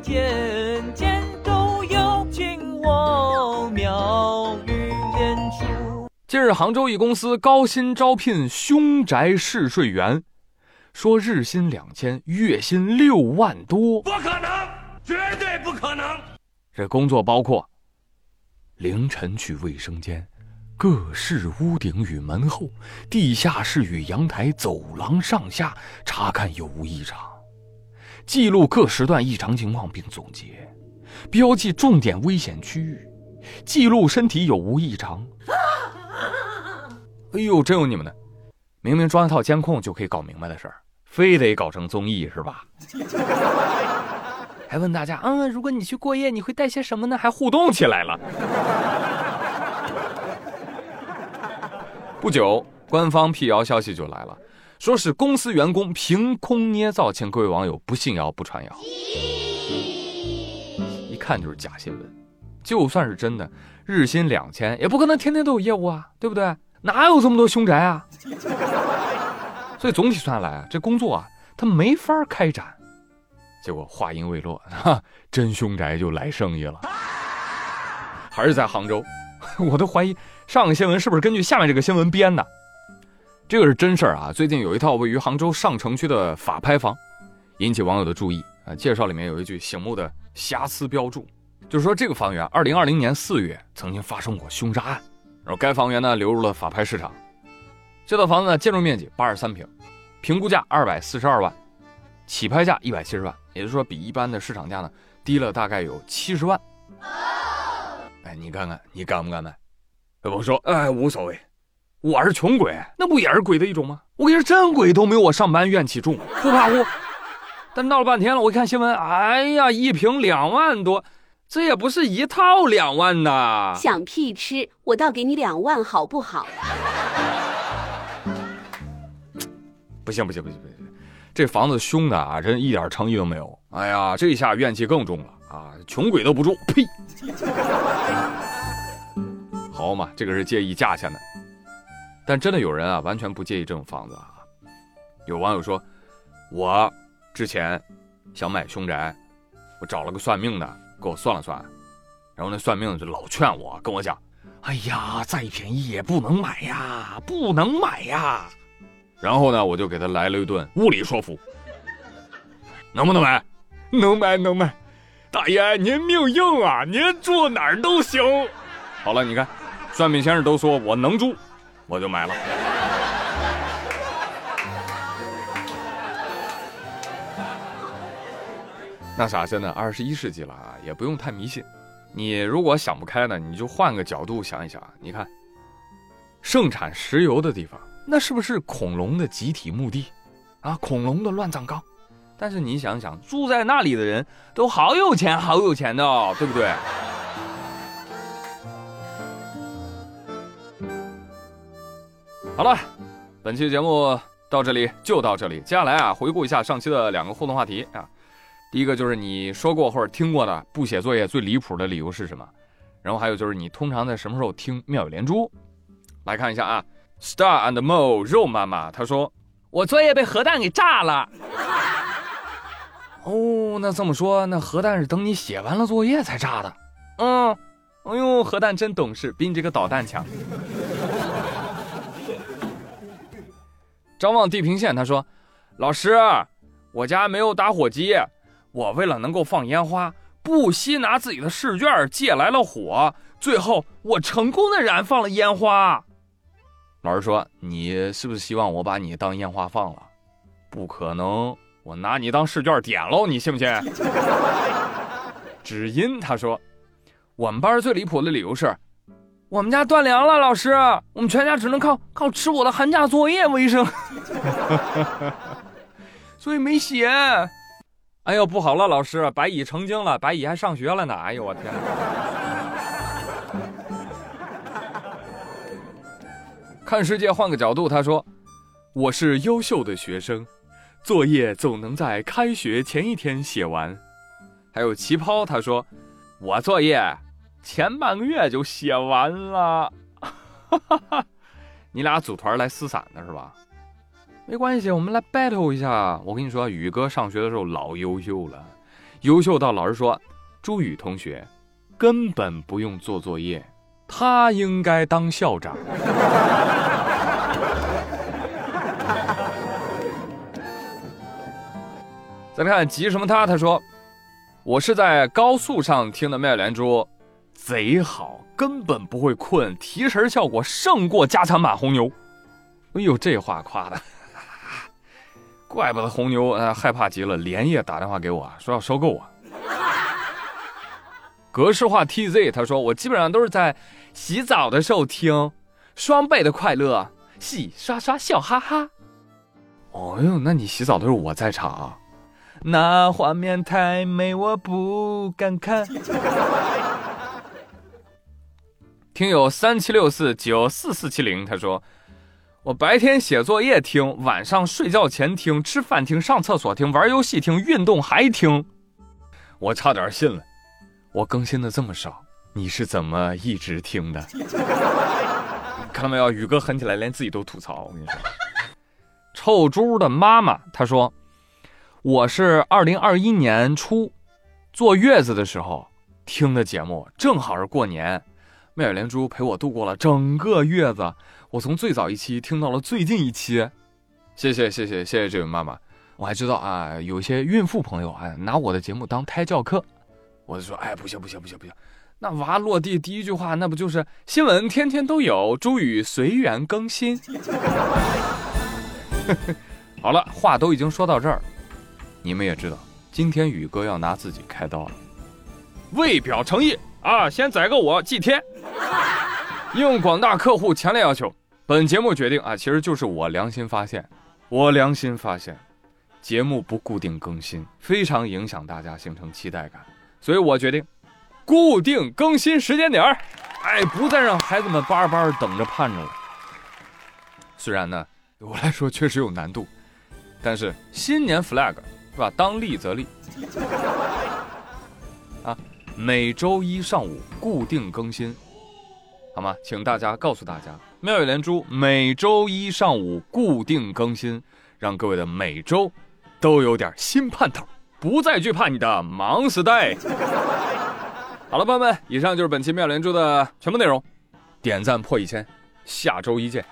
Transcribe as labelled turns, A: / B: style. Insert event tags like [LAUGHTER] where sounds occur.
A: 间，间都有尽我妙语连珠。
B: 近日，杭州一公司高薪招聘凶宅试睡员，说日薪两千，月薪六万多。
C: 不可能，绝对不可能！
B: 这工作包括凌晨去卫生间。各室屋顶与门后、地下室与阳台、走廊上下查看有无异常，记录各时段异常情况并总结，标记重点危险区域，记录身体有无异常。[LAUGHS] 哎呦，真有你们的！明明装一套监控就可以搞明白的事儿，非得搞成综艺是吧？[LAUGHS] 还问大家，嗯，如果你去过夜，你会带些什么呢？还互动起来了。[LAUGHS] 不久，官方辟谣消息就来了，说是公司员工凭空捏造，请各位网友不信谣不传谣。一看就是假新闻，就算是真的，日薪两千也不可能天天都有业务啊，对不对？哪有这么多凶宅啊？[LAUGHS] 所以总体算来啊，这工作啊，他没法开展。结果话音未落，哈，[LAUGHS] 真凶宅就来生意了，还是在杭州，[LAUGHS] 我都怀疑。上个新闻是不是根据下面这个新闻编的？这个是真事儿啊！最近有一套位于杭州上城区的法拍房，引起网友的注意啊。介绍里面有一句醒目的瑕疵标注，就是说这个房源二零二零年四月曾经发生过凶杀案，然后该房源呢流入了法拍市场。这套房子呢建筑面积八十三平，评估价二百四十二万，起拍价一百七十万，也就是说比一般的市场价呢低了大概有七十万。哎，你看看你敢不敢买？我说，哎，无所谓，我是穷鬼，那不也是鬼的一种吗？我跟你说，真鬼都没有我上班怨气重，不怕乎。但闹了半天了，我一看新闻，哎呀，一瓶两万多，这也不是一套两万呐！
D: 想屁吃，我倒给你两万，好不好？
B: 不行不行不行不行，这房子凶的啊，真一点诚意都没有。哎呀，这下怨气更重了啊！穷鬼都不住，呸！好嘛，这个是介意价钱的，但真的有人啊，完全不介意这种房子啊。有网友说，我之前想买凶宅，我找了个算命的给我算了算，然后那算命的就老劝我，跟我讲，哎呀，再便宜也不能买呀，不能买呀。然后呢，我就给他来了一顿物理说服，能不能买？能买能买，大爷您命硬啊，您住哪儿都行。好了，你看。算命先生都说我能住，我就买了。[LAUGHS] 那啥，真的二十一世纪了啊，也不用太迷信。你如果想不开呢，你就换个角度想一想。你看，盛产石油的地方，那是不是恐龙的集体墓地啊？恐龙的乱葬岗。但是你想想，住在那里的人都好有钱，好有钱的哦，对不对？好了，本期节目到这里就到这里。接下来啊，回顾一下上期的两个互动话题啊。第一个就是你说过或者听过的不写作业最离谱的理由是什么？然后还有就是你通常在什么时候听妙语连珠？来看一下啊，Star and Mo 肉妈妈她说我作业被核弹给炸了。哦，那这么说，那核弹是等你写完了作业才炸的？嗯，哎呦，核弹真懂事，比你这个导弹强。张望地平线，他说：“老师，我家没有打火机，我为了能够放烟花，不惜拿自己的试卷借来了火，最后我成功的燃放了烟花。”老师说：“你是不是希望我把你当烟花放了？不可能，我拿你当试卷点喽，你信不信？” [LAUGHS] 只因他说：“我们班最离谱的理由是。”我们家断粮了，老师，我们全家只能靠靠吃我的寒假作业为生，[LAUGHS] 所以没写。哎呦，不好了，老师，白蚁成精了，白蚁还上学了呢。哎呦，我天！看世界换个角度，他说：“我是优秀的学生，作业总能在开学前一天写完。”还有旗袍，他说：“我作业。”前半个月就写完了，[LAUGHS] 你俩组团来撕伞的是吧？没关系，我们来 battle 一下。我跟你说，宇哥上学的时候老优秀了，优秀到老师说，朱宇同学根本不用做作业，他应该当校长。[LAUGHS] 再看急什么他？他说：“我是在高速上听的妙连珠，贼好，根本不会困，提神效果胜过加强版红牛。”哎呦，这话夸的，[LAUGHS] 怪不得红牛呃害怕极了，连夜打电话给我说要收购我。格式化 TZ 他说：“我基本上都是在洗澡的时候听，双倍的快乐，洗刷刷笑哈哈。”哦呦，那你洗澡的时候我在场。那画面太美，我不敢看。听友三七六四九四四七零，他说：“我白天写作业听，晚上睡觉前听，吃饭听，上厕所听，玩游戏听，运动还听。”我差点信了，我更新的这么少，你是怎么一直听的？[LAUGHS] 看到没有，宇哥狠起来，连自己都吐槽。我跟你说，臭猪的妈妈，她说。我是二零二一年初坐月子的时候听的节目，正好是过年，妙语连珠陪我度过了整个月子。我从最早一期听到了最近一期，谢谢谢谢谢谢这位妈妈。我还知道啊，有些孕妇朋友啊拿我的节目当胎教课，我就说哎不行不行不行不行，那娃落地第一句话那不就是新闻天天都有，朱宇随缘更新。[LAUGHS] 好了，话都已经说到这儿。你们也知道，今天宇哥要拿自己开刀了，为表诚意啊，先宰个我祭天。应广大客户强烈要求，本节目决定啊，其实就是我良心发现，我良心发现，节目不固定更新，非常影响大家形成期待感，所以我决定固定更新时间点儿，哎，不再让孩子们巴巴等着盼着了。虽然呢，对我来说确实有难度，但是新年 flag。是吧？当立则立啊！每周一上午固定更新，好吗？请大家告诉大家，妙语连珠每周一上午固定更新，让各位的每周都有点新盼头，不再惧怕你的忙死呆。[LAUGHS] 好了，朋友们，以上就是本期妙连珠的全部内容，点赞破一千，下周一见。